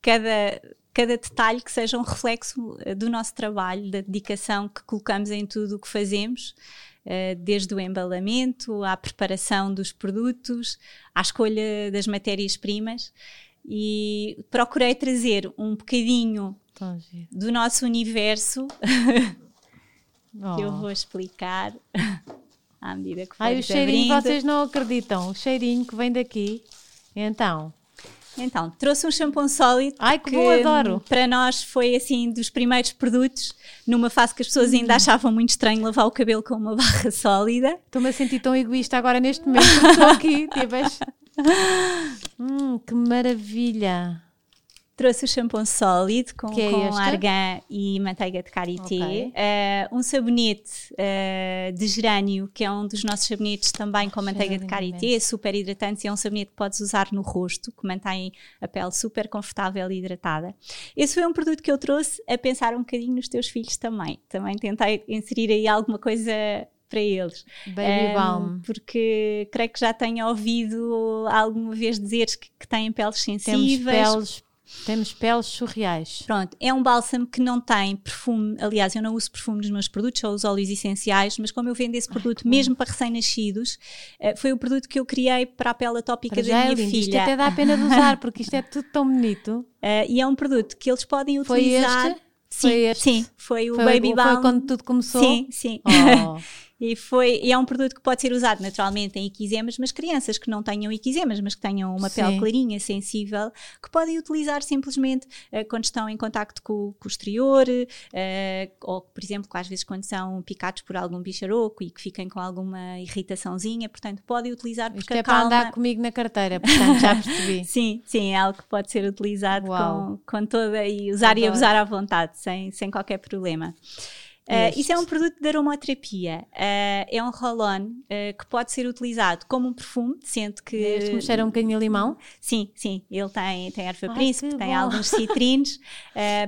cada cada detalhe que seja um reflexo do nosso trabalho, da dedicação que colocamos em tudo o que fazemos, desde o embalamento à preparação dos produtos, à escolha das matérias-primas. E procurei trazer um bocadinho do nosso universo oh. [laughs] que eu vou explicar [laughs] à medida que Ai, o cheirinho, abrindo. vocês não acreditam, o cheirinho que vem daqui. Então. Então, trouxe um shampoo sólido. Ai, que, que bom, adoro! Para nós foi assim dos primeiros produtos, numa fase que as pessoas ainda hum. achavam muito estranho lavar o cabelo com uma [laughs] barra sólida. Estou-me a sentir tão egoísta agora neste momento, estou aqui, tipo, [laughs] hum, que maravilha! Trouxe o shampoo sólido com, é com argan e manteiga de karité. Okay. Uh, um sabonete uh, de gerânio, que é um dos nossos sabonetes também com manteiga de karité, super hidratante e é um sabonete que podes usar no rosto, que mantém a pele super confortável e hidratada. Esse foi um produto que eu trouxe a pensar um bocadinho nos teus filhos também. Também tentei inserir aí alguma coisa para eles. Baby um, balm. Porque creio que já tenho ouvido alguma vez dizer que, que têm peles sensíveis. Temos peles temos peles surreais. Pronto, é um bálsamo que não tem perfume. Aliás, eu não uso perfume nos meus produtos, só uso óleos essenciais, mas como eu vendo esse produto Ai, mesmo para recém-nascidos, uh, foi o produto que eu criei para a pele atópica para da minha é filha. Isto até dá a pena de usar, porque isto é [laughs] tudo tão bonito. Uh, e é um produto que eles podem utilizar. Foi este? Sim, foi este? sim, foi o foi, Baby Balm. Foi quando tudo começou? Sim, sim. Oh. [laughs] E, foi, e é um produto que pode ser usado naturalmente em equisemas, mas crianças que não tenham equisemas, mas que tenham uma Sim. pele clarinha, sensível, que podem utilizar simplesmente uh, quando estão em contacto com, com o exterior, uh, ou por exemplo, às vezes quando são picados por algum bicharoco e que fiquem com alguma irritaçãozinha, portanto, podem utilizar porque Isto é calma... para andar comigo na carteira, portanto, já percebi. [laughs] sim, sim, é algo que pode ser utilizado com, com toda e usar Adoro. e abusar à vontade, sem, sem qualquer problema. Uh, isso é um produto de aromaterapia. Uh, é um roll-on uh, que pode ser utilizado como um perfume, sendo que. Este me cheira um bocadinho a limão? Sim, sim. Ele tem, tem erva Ai, príncipe, tem bom. alguns [laughs] citrinos.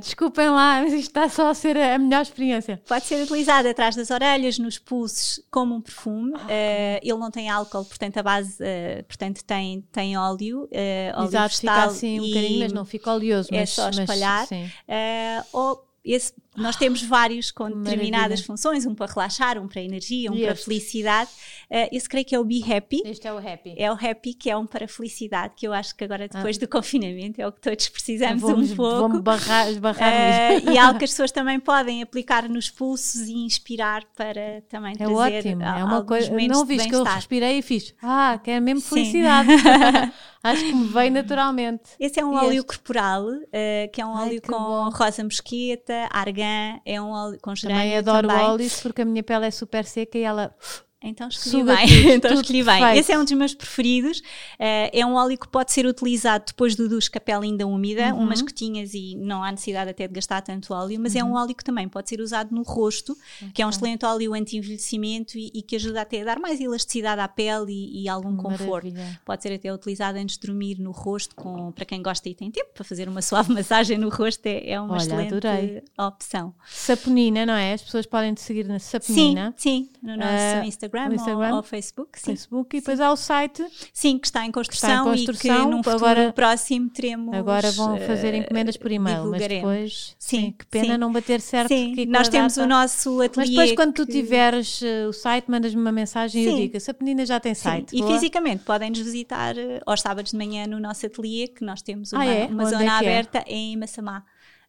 Desculpem lá, mas isto está só a ser a melhor experiência. Pode ser utilizado atrás das orelhas, nos pulsos, como um perfume. Okay. ele não tem álcool, portanto, a base portanto, tem, tem óleo. óleo Exato, fica assim um bocadinho, mas não fica oleoso. É mas, só espalhar. Mas, ou esse, nós temos vários com determinadas funções, um para relaxar, um para energia, um para felicidade. Uh, esse creio que é o Be Happy. Este é o Happy. É o Happy, que é um para felicidade, que eu acho que agora, depois ah. do confinamento, é o que todos precisamos vamos, um pouco. Vamos barrar, barrar uh, E é algo que as [laughs] pessoas também podem aplicar nos pulsos e inspirar para também é trazer ótimo. é uma coisa Não viste que eu respirei e fiz, ah, que é mesmo felicidade. [laughs] Acho que me veio naturalmente. Esse é um e óleo este? corporal, uh, que é um Ai, óleo com bom. rosa mosqueta, argan, é um óleo com gerânio também. adoro também. óleos porque a minha pele é super seca e ela então escolhi bem. Tudo, [laughs] então escolhi bem. Esse é um dos meus preferidos. Uh, é um óleo que pode ser utilizado depois do duche com a pele ainda úmida, uhum. umas gotinhas e não há necessidade até de gastar tanto óleo, mas uhum. é um uhum. óleo que também pode ser usado no rosto, okay. que é um excelente óleo anti-envelhecimento e, e, que ajuda até a dar mais elasticidade à pele e, e algum conforto. Pode ser até utilizado antes de dormir no rosto, com, para quem gosta e tem tempo para fazer uma [laughs] suave massagem no rosto, é, é uma Olha, excelente adorei. opção. Saponina, não é? As pessoas podem te seguir na Saponina. Sim, sim, no nosso uh, Instagram Instagram, Instagram ou, ou, Facebook. Sim. Facebook e depois há o site. Sim, que está em construção, está em construção e que num futuro agora, próximo teremos. Agora vão fazer encomendas por e-mail, mas depois. Sim, sim que pena sim. não bater certo. Sim, nós temos data. o nosso ateliê. Mas depois, quando que... tu tiveres uh, o site, mandas-me uma mensagem e eu digo: essa menina já tem site. E fisicamente podem nos visitar uh, aos sábados de manhã no nosso ateliê, que nós temos uma, ah, é? uma zona é, é? aberta é? em Massamá.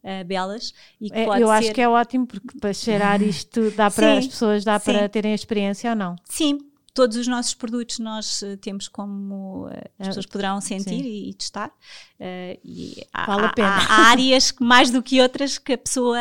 Uh, belas e que é, eu ser... acho que é ótimo porque para cheirar isto dá [laughs] para as pessoas dá sim. para terem a experiência ou não sim todos os nossos produtos nós uh, temos como uh, as pessoas poderão sentir e, e, testar. Uh, e há, vale a pena. Há, há, áreas que, mais do que outras que a pessoa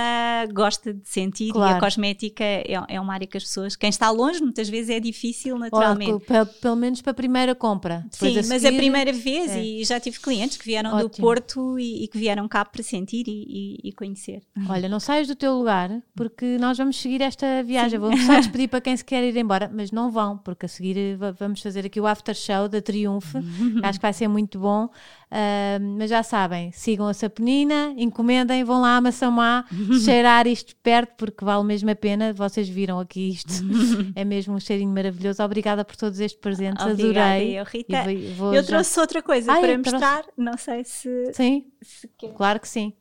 gosta de sentir claro. e a cosmética é, é, uma área que as pessoas, quem está longe, muitas vezes é difícil naturalmente. Ou, pelo menos para a primeira compra. Sim, a seguir, mas a primeira vez é. e já tive clientes que vieram Ótimo. do Porto e, e, que vieram cá para sentir e, e, conhecer. Olha, não saias do teu lugar porque nós vamos seguir esta viagem. Sim. Vou só [laughs] despedir para quem se quer ir embora, mas não vão porque porque a seguir eh, vamos fazer aqui o after show da Triunfo, [laughs] acho que vai ser muito bom. Uh, mas já sabem, sigam a Saponina, encomendem, vão lá a Massamá [laughs] cheirar isto perto, porque vale mesmo a pena. Vocês viram aqui isto, [laughs] é mesmo um cheirinho maravilhoso. Obrigada por todos estes presentes, Obrigada, adorei. Eu, Rita, eu já... trouxe outra coisa Ai, para mostrar, trouxe... não sei se. Sim, se claro que sim.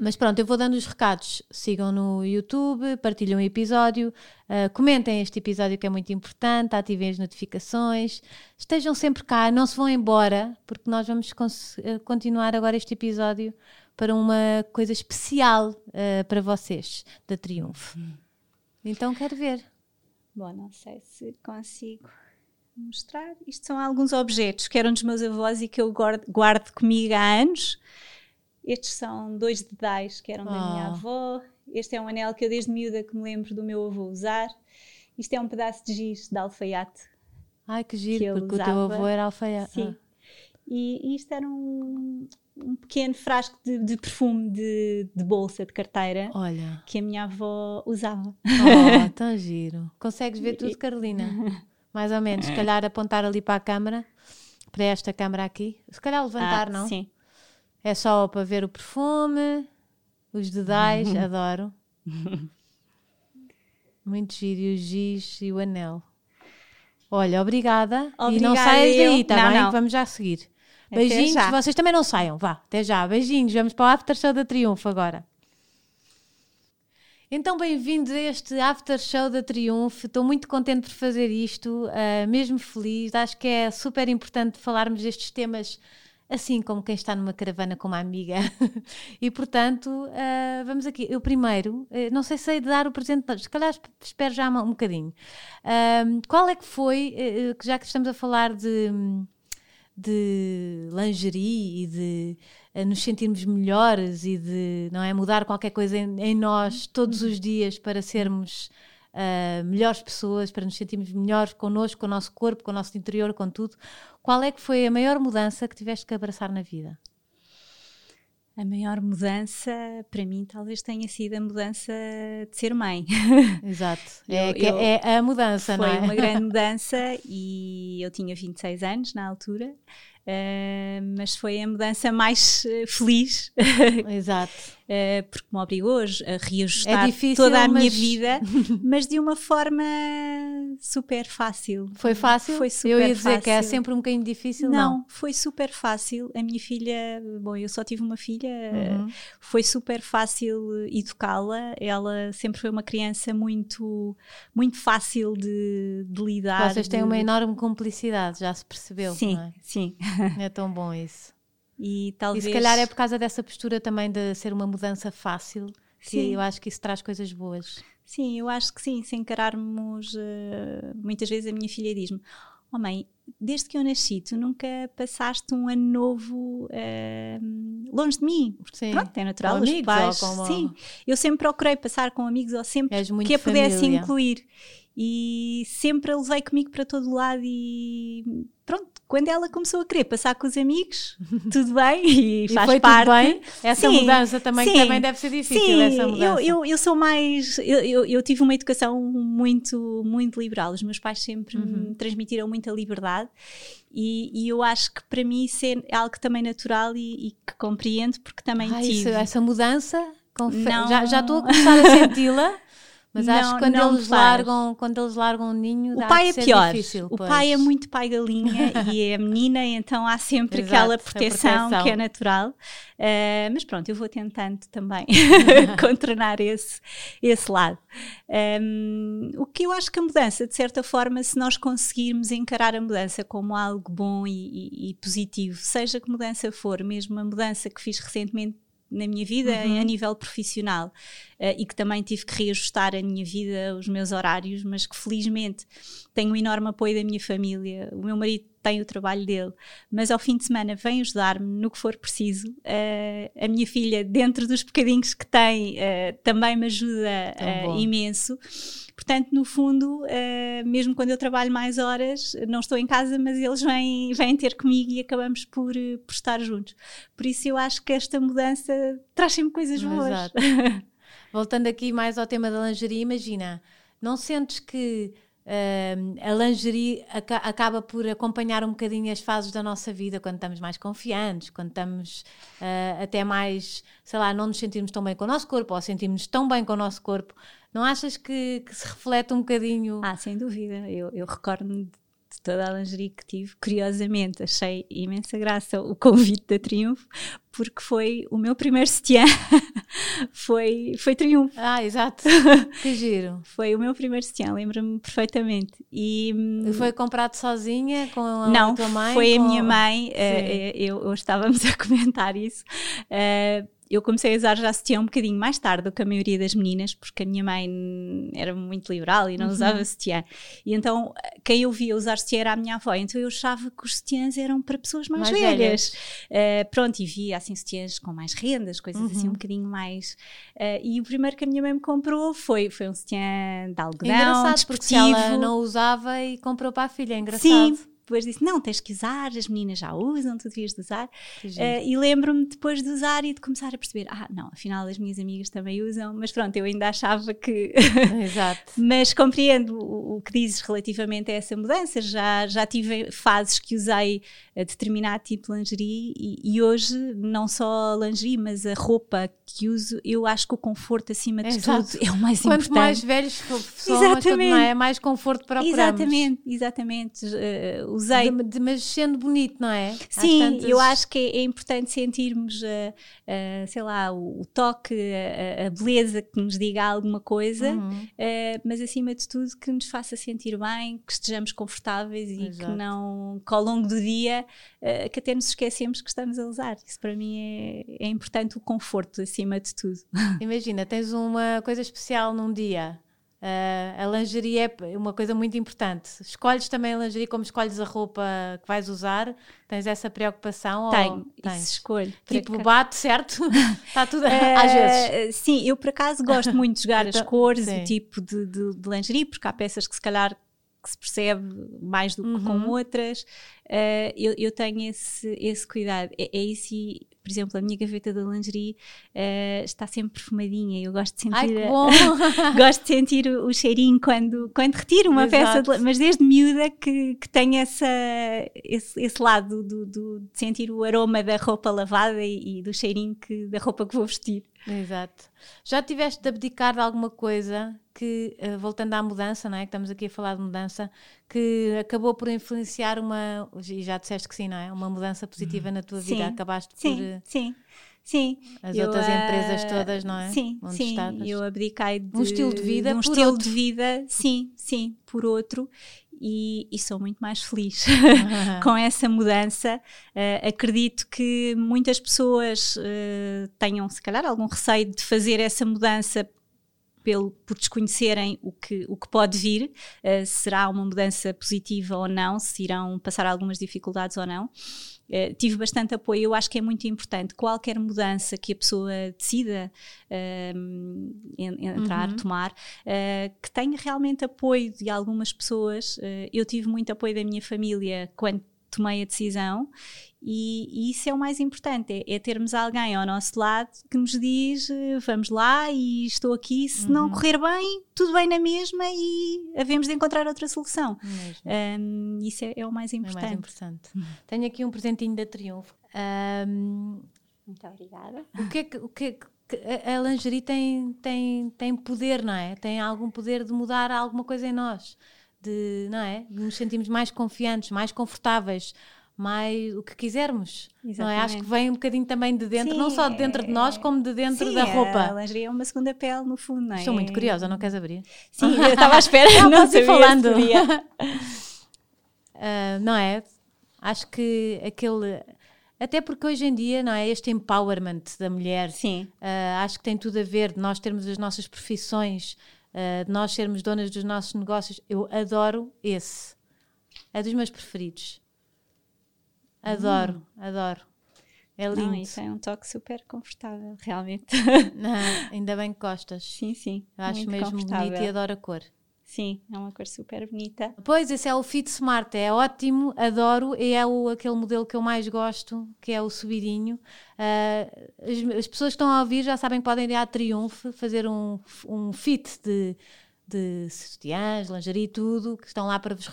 Mas pronto, eu vou dando os recados. Sigam no YouTube, partilhem o episódio, uh, comentem este episódio que é muito importante, ativem as notificações, estejam sempre cá, não se vão embora, porque nós vamos uh, continuar agora este episódio para uma coisa especial uh, para vocês da Triunfo. Então quero ver. Bom, não sei se consigo mostrar. Isto são alguns objetos que eram dos meus avós e que eu guardo, guardo comigo há anos. Estes são dois dedais que eram oh. da minha ah. avó. Este é um anel que eu desde miúda que me lembro do meu avô usar. Isto é um pedaço de giz de alfaiate. Ai, que giro, que porque usava. o teu avô era alfaiate. Sim. Ah. E, isto era um, um pequeno frasco de, de perfume de, de, bolsa, de carteira. Olha. Que a minha avó usava. Oh, [laughs] tão giro. Consegues ver tudo, Carolina? [laughs] Mais ou menos. Se calhar apontar ali para a câmara, para esta câmara aqui. Se calhar levantar, ah, não? Sim. É só para ver o perfume, os dedais, [laughs] adoro. Muito giro, e o giz e o anel. Olha, obrigada. obrigada e não saias daí, tá bem? Não. Vamos já seguir. Beijinhos, vocês também não saiam, vá, até já. Beijinhos, vamos para o After Show da Triunfo agora. Então, bem-vindos a este After Show da Triunfo. Estou muito contente por fazer isto, uh, mesmo feliz. Acho que é super importante falarmos destes temas assim como quem está numa caravana com uma amiga. [laughs] e portanto, uh, vamos aqui. Eu primeiro, uh, não sei se sei dar o presente, se calhar espero já um, um bocadinho. Uh, qual é que foi, já que estamos a falar de, de lingerie e de nos sentirmos melhores e de não é mudar qualquer coisa em, em nós todos os dias para sermos uh, melhores pessoas, para nos sentirmos melhores connosco, com o nosso corpo, com o nosso interior, com tudo. Qual é que foi a maior mudança que tiveste que abraçar na vida? A maior mudança, para mim, talvez tenha sido a mudança de ser mãe. [laughs] Exato. É, eu, eu, é a mudança, não é? Foi uma grande [laughs] mudança e eu tinha 26 anos na altura. Uh, mas foi a mudança mais uh, feliz. [laughs] Exato. uh, porque me obrigou a reajustar é difícil, toda a mas... minha vida, [laughs] mas de uma forma super fácil. Foi fácil? Foi super Eu ia dizer fácil. que é sempre um bocadinho difícil. Não, não, foi super fácil. A minha filha, bom, eu só tive uma filha, uhum. foi super fácil educá-la. Ela sempre foi uma criança muito, muito fácil de, de lidar. Vocês têm de... uma enorme cumplicidade, já se percebeu. Sim, é? sim. É tão bom isso. E, talvez... e se calhar é por causa dessa postura também de ser uma mudança fácil que sim. eu acho que isso traz coisas boas. Sim, eu acho que sim. Se encararmos, uh, muitas vezes a minha filha diz-me: Oh mãe, desde que eu nasci, tu nunca passaste um ano novo uh, longe de mim. Sim. Pronto, é natural, com os pais. Como... Sim, eu sempre procurei passar com amigos ou sempre que a pudesse incluir. E sempre a levei comigo para todo lado e pronto, quando ela começou a querer passar com os amigos, [laughs] tudo bem e, e faz parte. Bem? Essa sim, mudança também, sim, também deve ser difícil. Sim, essa mudança. Eu, eu, eu sou mais. Eu, eu, eu, tive uma educação muito, muito liberal. Os meus pais sempre uhum. me transmitiram muita liberdade. E, e, eu acho que para mim isso é algo também natural e, e que compreendo, porque também Ai, tive. Isso, essa mudança, não... já, já estou a começar a senti-la. [laughs] Mas não, acho que quando eles, largam, quando eles largam o ninho, o pai é pior. Difícil, o pai é muito pai galinha [laughs] e é menina, então há sempre Exato, aquela proteção, proteção, que é natural. Uh, mas pronto, eu vou tentando também [laughs] [laughs] contornar esse, esse lado. Um, o que eu acho que a mudança, de certa forma, se nós conseguirmos encarar a mudança como algo bom e, e, e positivo, seja que mudança for, mesmo a mudança que fiz recentemente na minha vida uhum. a nível profissional e que também tive que reajustar a minha vida, os meus horários, mas que felizmente tenho um enorme apoio da minha família. O meu marido tem o trabalho dele, mas ao fim de semana vem ajudar-me no que for preciso. Uh, a minha filha, dentro dos bocadinhos que tem, uh, também me ajuda imenso. Portanto, no fundo, uh, mesmo quando eu trabalho mais horas, não estou em casa, mas eles vêm, vêm ter comigo e acabamos por, uh, por estar juntos. Por isso, eu acho que esta mudança traz sempre coisas boas. [laughs] Voltando aqui mais ao tema da lingerie, imagina. não sentes que uh, a lingerie aca acaba por acompanhar um bocadinho as fases da nossa vida quando estamos mais confiantes, quando estamos uh, até mais, sei lá, não nos sentimos tão bem com o nosso corpo ou sentimos tão bem com o nosso corpo. Não achas que, que se reflete um bocadinho? Ah, sem dúvida. Eu, eu recordo-me toda a lingerie que tive. Curiosamente, achei imensa graça o convite da Triunfo, porque foi o meu primeiro sutiã. [laughs] foi, foi Triunfo. Ah, exato. [laughs] que giro. Foi o meu primeiro sutiã, lembro-me perfeitamente. E, hum, foi comprado sozinha com a não, tua mãe? Foi com... a minha mãe. Uh, eu, eu, estávamos [laughs] a comentar isso. Uh, eu comecei a usar já sutiã um bocadinho mais tarde do que a maioria das meninas, porque a minha mãe era muito liberal e não uhum. usava sutiã. E então quem eu via usar sutiã era a minha avó, então eu achava que os sutiãs eram para pessoas mais, mais velhas. velhas. Uh, pronto, e via assim sutiãs com mais rendas, coisas uhum. assim um bocadinho mais. Uh, e o primeiro que a minha mãe me comprou foi, foi um sutiã de algodão. É engraçado, porque se ela não usava e comprou para a filha, é engraçado. Sim, depois disse: Não, tens que usar, as meninas já usam, tu devias de usar. Uh, e lembro-me depois de usar e de começar a perceber: Ah, não, afinal as minhas amigas também usam, mas pronto, eu ainda achava que. [laughs] Exato. mas compreendo o, o, que dizes relativamente a essa mudança. Já, já tive fases que usei a determinado tipo de lingerie e, e hoje, não só a lingerie, mas a roupa que uso, eu acho que o conforto acima de Exato. tudo é o mais Quanto importante. Quanto mais velhos somos, exatamente. é mais conforto para Exatamente, exatamente. Uh, usei. De, de, mas sendo bonito, não é? Sim, tantas... eu acho que é, é importante sentirmos, uh, uh, sei lá, o, o toque, a, a, beleza que nos diga alguma coisa, uhum. mas acima de tudo que nos faça sentir bem, que estejamos confortáveis e Exato. que não, que ao longo do dia, que até nos esquecemos que estamos a usar. Isso para mim é, é importante o conforto acima de tudo. [laughs] Imagina, tens uma coisa especial num dia Uh, a lingerie é uma coisa muito importante. Escolhes também a lingerie como escolhes a roupa que vais usar? Tens essa preocupação? Tenho, isso escolho. Tipo, bate, certo? Está [laughs] tudo uh, [laughs] às vezes. Sim, eu por acaso gosto muito de jogar [laughs] as cores, sim. o tipo de, de, de lingerie, porque há peças que se calhar que se percebe mais do que uhum. com outras. Uh, eu, eu, tenho esse, esse cuidado. É, é isso e, por exemplo, a minha gaveta da lingerie uh, está sempre perfumadinha. Eu gosto de sentir, Ai, [laughs] gosto de sentir o, o, cheirinho quando, quando retiro uma Exato. peça, de, mas desde miúda que, que tenho essa, esse, esse lado do, do, de sentir o aroma da roupa lavada e, e do cheirinho que, da roupa que vou vestir. Exato. Já tiveste de abdicar de alguma coisa que, uh, voltando à mudança, não é? Que estamos aqui a falar de mudança, que acabou por influenciar uma, e já disseste que sim, não é? Uma mudança positiva na tua sim, vida, acabaste sim, por. Sim, sim. As eu, outras uh, empresas todas, não é? Sim, Onde sim. Estavas. Eu abdiquei de um estilo de vida, de um estilo outro. de vida, sim, sim, por outro. E, e, sou muito mais feliz [laughs] com essa mudança. Uh, acredito que muitas pessoas uh, tenham, se calhar, algum receio de fazer essa mudança pelo, por desconhecerem o que, o que pode vir, uh, será uma mudança positiva ou não, se irão passar algumas dificuldades ou não. Uh, tive bastante apoio, eu acho que é muito importante qualquer mudança que a pessoa decida uh, entrar, uhum. tomar, uh, que tenha realmente apoio de algumas pessoas. eu tive muito apoio da minha família quando tomei a decisão e, e, isso é o mais importante, é, é, termos alguém ao nosso lado que nos diz eh, vamos lá e estou aqui, se uhum. não correr bem, tudo bem na mesma e havemos de encontrar outra solução. Um, isso é, é, o mais importante. É mais importante. Tenho aqui um presentinho da Triunfo. Um, Muito obrigada. O que é que, o que, é que a lingerie tem, tem, tem poder, não é? Tem algum poder de mudar alguma coisa em nós, de, não é? De nos sentirmos mais confiantes, mais confortáveis, mais o que quisermos. Não é? Acho que vem um bocadinho também de dentro, sim, não só de dentro de nós, como de dentro sim, da roupa. A lingerie é uma segunda pele, no fundo, não é? Estou muito curiosa, não queres abrir? Sim, eu estava à espera, [laughs] não, não sabia falando. uh, [laughs] não é? Acho que aquele. Até porque hoje em dia, não é? Este empowerment da mulher, Sim. Uh, acho que tem tudo a ver de nós termos as nossas profissões, uh, de nós sermos donas dos nossos negócios. Eu adoro esse. É dos meus preferidos. Adoro, hum. adoro. É lindo. Não, isso é um toque super confortável, realmente. Não, ainda bem que gostas. Sim, sim. Eu acho mesmo bonito e adoro a cor. Sim, é uma cor super bonita. Pois, esse é o Fit Smart, é ótimo, adoro, e é o, aquele modelo que eu mais gosto, que é o subidinho. Uh, as, as, pessoas que estão a ouvir já sabem que podem ir à Triumph fazer um, um fit de de sutiãs, lingerie e tudo, que estão lá para vos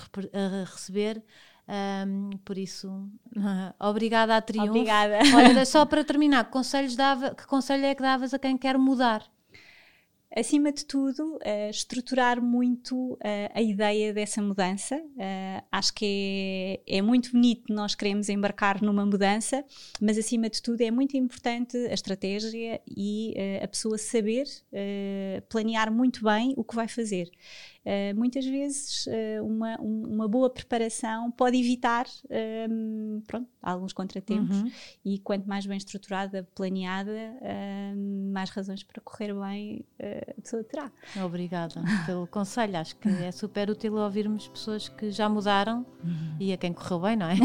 receber. Um, por isso, [laughs] obrigada à Triunfo. Obrigada. Olha, só para terminar, que, conselhos dava, que conselho é que davas a quem quer mudar? Acima de tudo, uh, estruturar muito uh, a ideia dessa mudança. Uh, acho que é, é, muito bonito nós queremos embarcar numa mudança, mas acima de tudo é muito importante a estratégia e a pessoa saber planear muito bem o que vai fazer. Uh, muitas vezes uh, uma, um, uma boa preparação pode evitar um, pronto, alguns contratempos uhum. e quanto mais bem estruturada, planeada, um, mais razões para correr bem uh, a pessoa terá. Obrigada [laughs] pelo conselho, acho que é super útil ouvirmos pessoas que já mudaram uhum. e a quem correu bem, não é?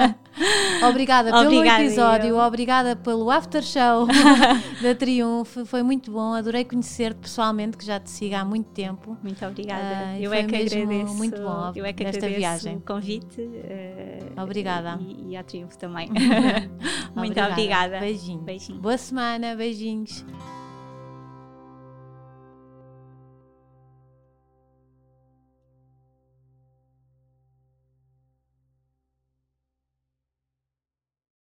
[laughs] obrigada pelo obrigada, episódio, eu. obrigada pelo after show [laughs] da Triunfo, foi muito bom, adorei conhecer-te pessoalmente, que já te sigo há muito tempo. Muito obrigada obrigada. Uh, eu é que agradeço. Muito bom. Eu é que agradeço viagem. o convite. Uh, obrigada. E, e à Triunfo também. [laughs] muito obrigada. obrigada. Beijinho. Beijinho. Boa semana. Beijinhos.